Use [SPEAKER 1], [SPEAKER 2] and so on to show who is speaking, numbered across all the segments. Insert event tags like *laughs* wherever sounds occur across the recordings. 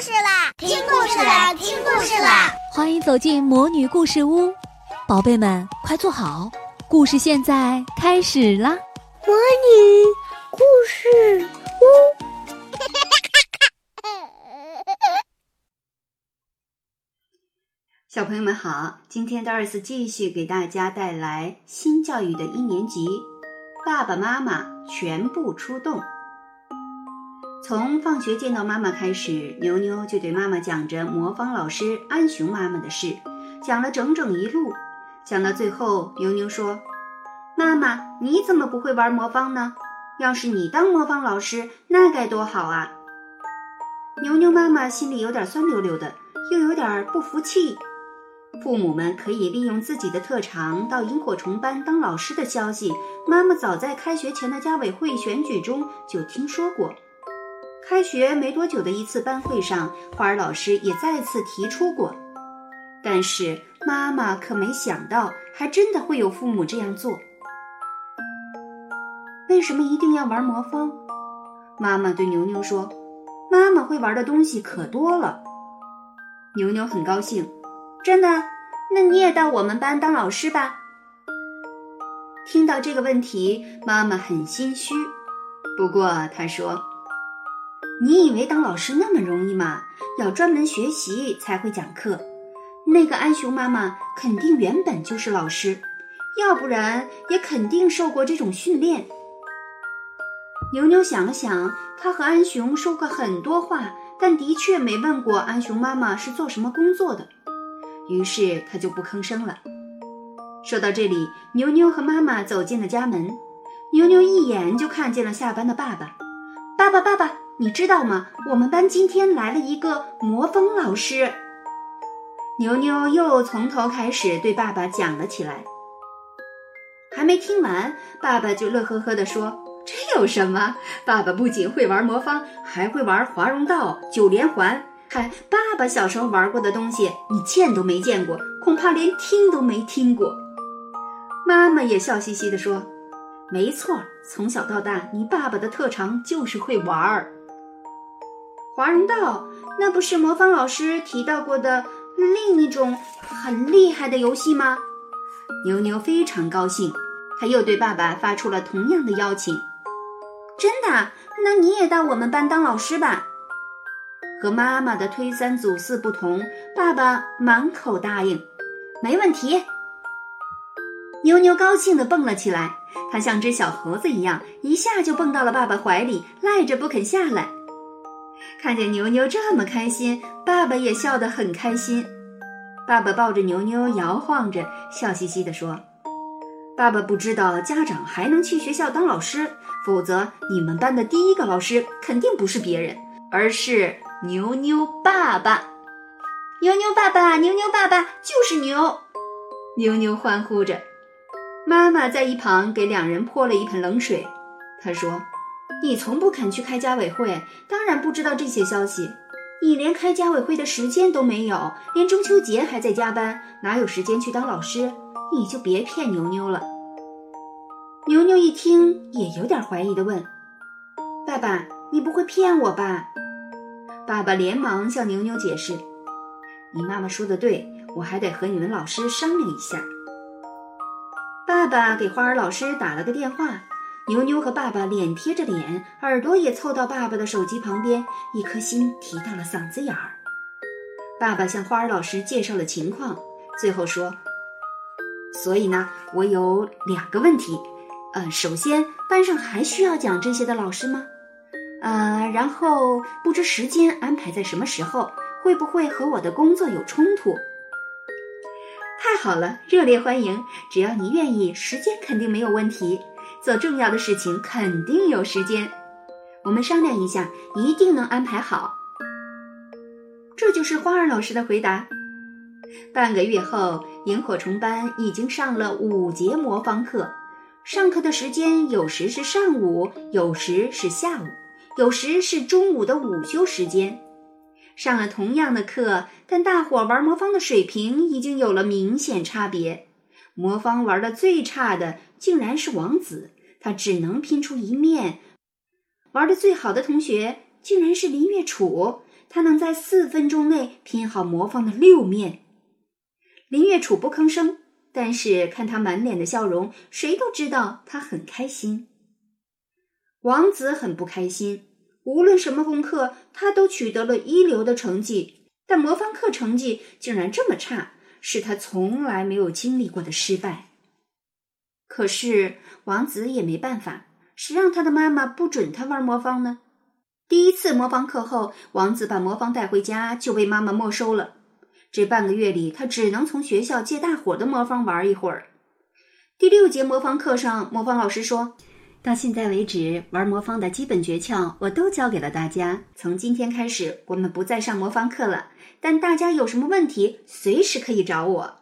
[SPEAKER 1] 事啦！听故事啦！听故事啦！
[SPEAKER 2] 欢迎走进魔女故事屋，宝贝们快坐好，故事现在开始啦！
[SPEAKER 1] 魔女故事屋，*laughs*
[SPEAKER 3] 小朋友们好，今天的二次继续给大家带来新教育的一年级，爸爸妈妈全部出动。从放学见到妈妈开始，牛牛就对妈妈讲着魔方老师安熊妈妈的事，讲了整整一路。讲到最后，牛牛说：“妈妈，你怎么不会玩魔方呢？要是你当魔方老师，那该多好啊！”牛牛妈妈心里有点酸溜溜的，又有点不服气。父母们可以利用自己的特长到萤火虫班当老师的消息，妈妈早在开学前的家委会选举中就听说过。开学没多久的一次班会上，花儿老师也再次提出过，但是妈妈可没想到，还真的会有父母这样做。为什么一定要玩魔方？妈妈对牛牛说：“妈妈会玩的东西可多了。”牛牛很高兴，真的？那你也到我们班当老师吧。听到这个问题，妈妈很心虚，不过她说。你以为当老师那么容易吗？要专门学习才会讲课。那个安熊妈妈肯定原本就是老师，要不然也肯定受过这种训练。牛牛想了想，他和安熊说过很多话，但的确没问过安熊妈妈是做什么工作的，于是他就不吭声了。说到这里，牛牛和妈妈走进了家门，牛牛一眼就看见了下班的爸爸，爸爸，爸爸。你知道吗？我们班今天来了一个魔风老师。牛牛又从头开始对爸爸讲了起来。还没听完，爸爸就乐呵呵地说：“这有什么？爸爸不仅会玩魔方，还会玩华容道、九连环。嗨，爸爸小时候玩过的东西，你见都没见过，恐怕连听都没听过。”妈妈也笑嘻嘻地说：“没错，从小到大，你爸爸的特长就是会玩儿。”华容道，那不是魔方老师提到过的另一种很厉害的游戏吗？牛牛非常高兴，他又对爸爸发出了同样的邀请。真的？那你也到我们班当老师吧。和妈妈的推三阻四不同，爸爸满口答应，没问题。牛牛高兴地蹦了起来，他像只小猴子一样，一下就蹦到了爸爸怀里，赖着不肯下来。看见牛牛这么开心，爸爸也笑得很开心。爸爸抱着牛牛摇晃着，笑嘻嘻地说：“爸爸不知道家长还能去学校当老师，否则你们班的第一个老师肯定不是别人，而是牛牛爸爸。牛牛爸爸，牛牛爸爸就是牛！”牛牛欢呼着。妈妈在一旁给两人泼了一盆冷水，她说。你从不肯去开家委会，当然不知道这些消息。你连开家委会的时间都没有，连中秋节还在加班，哪有时间去当老师？你就别骗牛牛了。牛牛一听，也有点怀疑的问：“爸爸，你不会骗我吧？”爸爸连忙向牛牛解释：“你妈妈说的对，我还得和你们老师商量一下。”爸爸给花儿老师打了个电话。牛牛和爸爸脸贴着脸，耳朵也凑到爸爸的手机旁边，一颗心提到了嗓子眼儿。爸爸向花儿老师介绍了情况，最后说：“所以呢，我有两个问题。呃，首先，班上还需要讲这些的老师吗？呃，然后不知时间安排在什么时候，会不会和我的工作有冲突？”太好了，热烈欢迎！只要你愿意，时间肯定没有问题。做重要的事情肯定有时间，我们商量一下，一定能安排好。这就是花儿老师的回答。半个月后，萤火虫班已经上了五节魔方课，上课的时间有时是上午，有时是下午，有时是中午的午休时间。上了同样的课，但大伙玩魔方的水平已经有了明显差别。魔方玩的最差的竟然是王子。他只能拼出一面，玩的最好的同学竟然是林月楚，他能在四分钟内拼好魔方的六面。林月楚不吭声，但是看他满脸的笑容，谁都知道他很开心。王子很不开心，无论什么功课，他都取得了一流的成绩，但魔方课成绩竟然这么差，是他从来没有经历过的失败。可是王子也没办法，谁让他的妈妈不准他玩魔方呢？第一次魔方课后，王子把魔方带回家就被妈妈没收了。这半个月里，他只能从学校借大伙的魔方玩一会儿。第六节魔方课上，魔方老师说：“到现在为止，玩魔方的基本诀窍我都教给了大家。从今天开始，我们不再上魔方课了。但大家有什么问题，随时可以找我。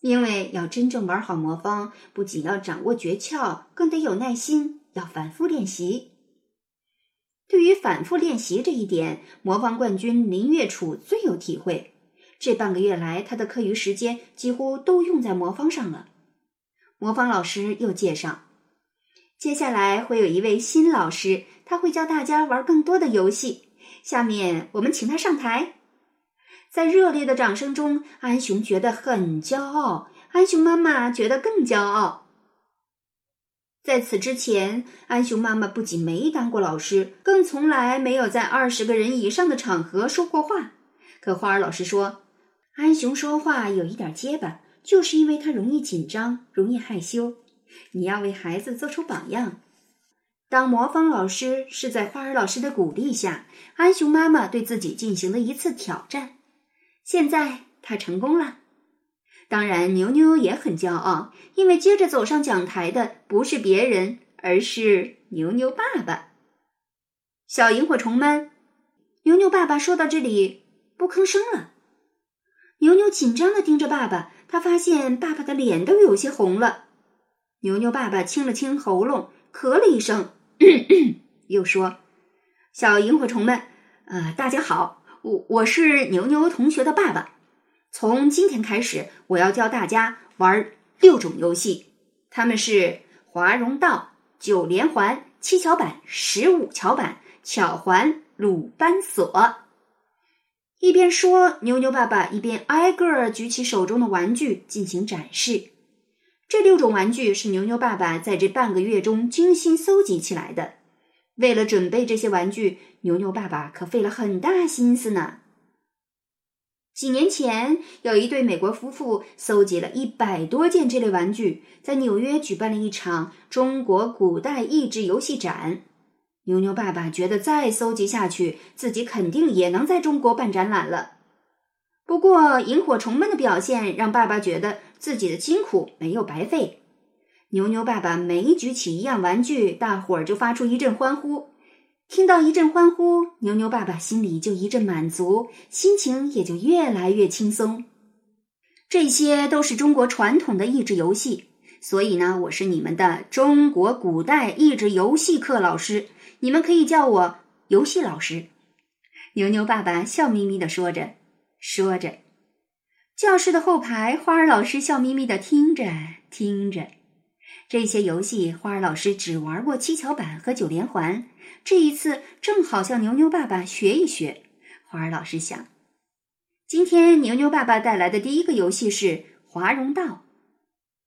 [SPEAKER 3] 因为要真正玩好魔方，不仅要掌握诀窍，更得有耐心，要反复练习。”对于反复练习这一点，魔方冠军林月楚最有体会。这半个月来，他的课余时间几乎都用在魔方上了。魔方老师又介绍，接下来会有一位新老师，他会教大家玩更多的游戏。下面我们请他上台。在热烈的掌声中，安雄觉得很骄傲，安雄妈妈觉得更骄傲。在此之前，安雄妈妈不仅没当过老师，更从来没有在二十个人以上的场合说过话。可花儿老师说，安雄说话有一点结巴，就是因为他容易紧张，容易害羞。你要为孩子做出榜样。当魔方老师是在花儿老师的鼓励下，安雄妈妈对自己进行了一次挑战。现在他成功了。当然，牛牛也很骄傲，因为接着走上讲台的不是别人，而是牛牛爸爸。小萤火虫们，牛牛爸爸说到这里不吭声了。牛牛紧张的盯着爸爸，他发现爸爸的脸都有些红了。牛牛爸爸清了清喉咙，咳了一声，*coughs* 又说：“小萤火虫们，呃，大家好，我我是牛牛同学的爸爸。”从今天开始，我要教大家玩六种游戏，他们是华容道、九连环、七巧板、十五巧板、巧环、鲁班锁。一边说，牛牛爸爸一边挨个举起手中的玩具进行展示。这六种玩具是牛牛爸爸在这半个月中精心搜集起来的。为了准备这些玩具，牛牛爸爸可费了很大心思呢。几年前，有一对美国夫妇搜集了一百多件这类玩具，在纽约举办了一场中国古代益智游戏展。牛牛爸爸觉得再搜集下去，自己肯定也能在中国办展览了。不过，萤火虫们的表现让爸爸觉得自己的辛苦没有白费。牛牛爸爸每举起一样玩具，大伙儿就发出一阵欢呼。听到一阵欢呼，牛牛爸爸心里就一阵满足，心情也就越来越轻松。这些都是中国传统的益智游戏，所以呢，我是你们的中国古代益智游戏课老师，你们可以叫我游戏老师。牛牛爸爸笑眯眯的说着，说着，教室的后排，花儿老师笑眯眯的听着，听着。这些游戏，花儿老师只玩过七巧板和九连环。这一次正好向牛牛爸爸学一学。花儿老师想，今天牛牛爸爸带来的第一个游戏是华容道。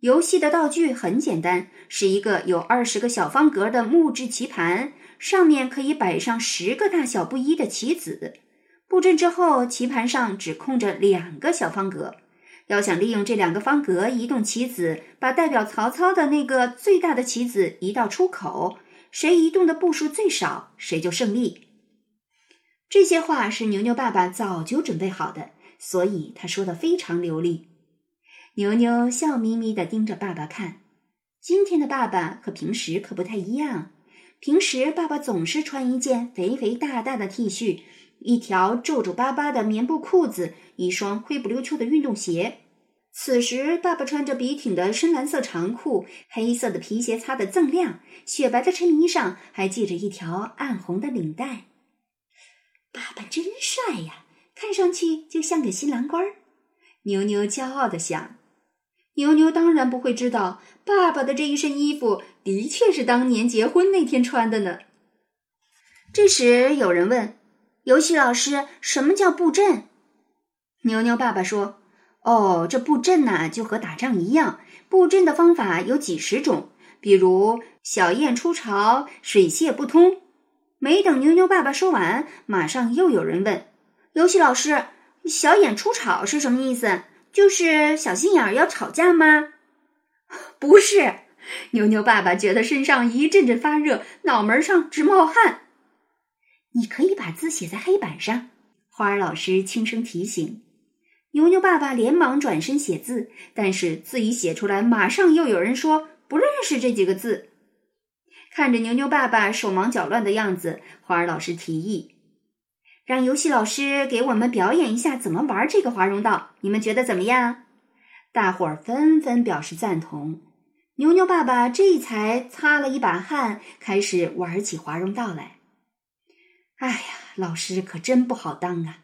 [SPEAKER 3] 游戏的道具很简单，是一个有二十个小方格的木质棋盘，上面可以摆上十个大小不一的棋子。布阵之后，棋盘上只空着两个小方格。要想利用这两个方格移动棋子，把代表曹操的那个最大的棋子移到出口，谁移动的步数最少，谁就胜利。这些话是牛牛爸爸早就准备好的，所以他说的非常流利。牛牛笑眯眯的盯着爸爸看。今天的爸爸和平时可不太一样，平时爸爸总是穿一件肥肥大大的 T 恤。一条皱皱巴巴的棉布裤子，一双灰不溜秋的运动鞋。此时，爸爸穿着笔挺的深蓝色长裤，黑色的皮鞋擦得锃亮，雪白的衬衣上还系着一条暗红的领带。爸爸真帅呀，看上去就像个新郎官儿。牛牛骄傲地想。牛牛当然不会知道，爸爸的这一身衣服的确是当年结婚那天穿的呢。这时，有人问。游戏老师，什么叫布阵？牛牛爸爸说：“哦，这布阵呐，就和打仗一样。布阵的方法有几十种，比如小雁出巢、水泄不通。”没等牛牛爸爸说完，马上又有人问：“游戏老师，小雁出巢是什么意思？就是小心眼儿要吵架吗？” *laughs* 不是。牛牛爸爸觉得身上一阵阵发热，脑门上直冒汗。你可以把字写在黑板上，花儿老师轻声提醒。牛牛爸爸连忙转身写字，但是字一写出来，马上又有人说不认识这几个字。看着牛牛爸爸手忙脚乱的样子，花儿老师提议，让游戏老师给我们表演一下怎么玩这个华容道，你们觉得怎么样？大伙儿纷纷表示赞同。牛牛爸爸这才擦了一把汗，开始玩起华容道来。哎呀，老师可真不好当啊！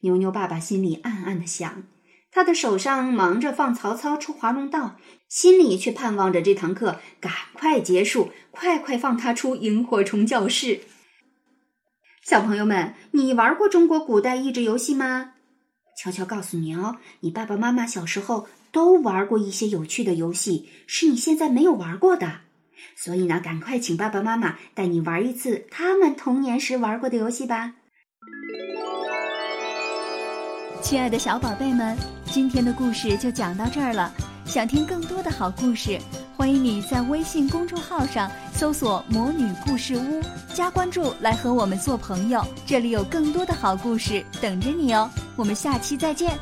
[SPEAKER 3] 牛牛爸爸心里暗暗的想，他的手上忙着放曹操出华容道，心里却盼望着这堂课赶快结束，快快放他出萤火虫教室。小朋友们，你玩过中国古代益智游戏吗？悄悄告诉你哦，你爸爸妈妈小时候都玩过一些有趣的游戏，是你现在没有玩过的。所以呢，赶快请爸爸妈妈带你玩一次他们童年时玩过的游戏吧。
[SPEAKER 2] 亲爱的小宝贝们，今天的故事就讲到这儿了。想听更多的好故事，欢迎你在微信公众号上搜索“魔女故事屋”，加关注来和我们做朋友。这里有更多的好故事等着你哦。我们下期再见。